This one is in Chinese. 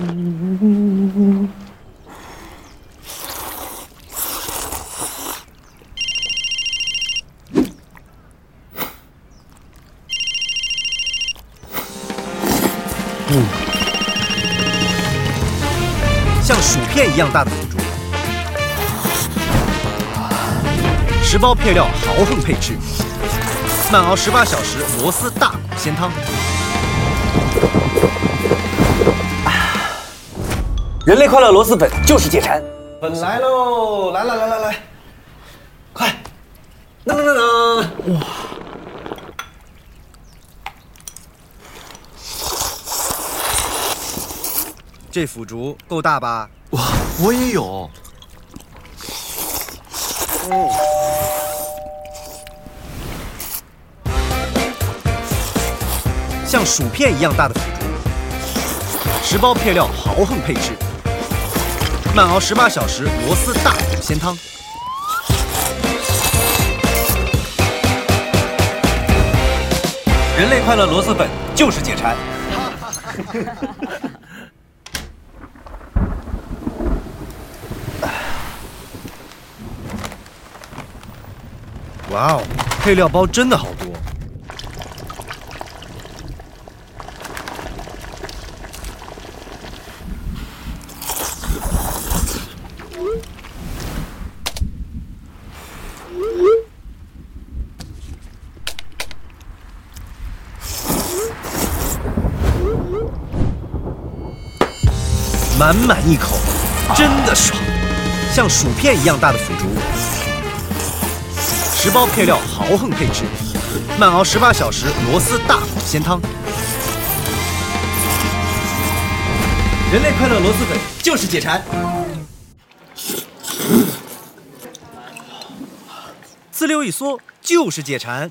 嗯嗯嗯嗯嗯像薯片一样大的腐竹十包配料豪横配置。慢熬十八小时螺丝大骨鲜汤。人类快乐螺蛳粉就是解馋。粉来喽！来来来来来，快！噔噔噔噔！哇！这腐竹够大吧？哇，我也有。像薯片一样大的腐竹，十包配料豪横配置，慢熬十八小时螺丝大骨鲜汤。人类快乐螺蛳粉就是解馋。哇哦，配料包真的好满满一口，真的爽！像薯片一样大的腐竹，十包配料豪横配置，慢熬十八小时螺丝大骨鲜汤。人类快乐螺蛳粉就是解馋，滋溜一嗦就是解馋。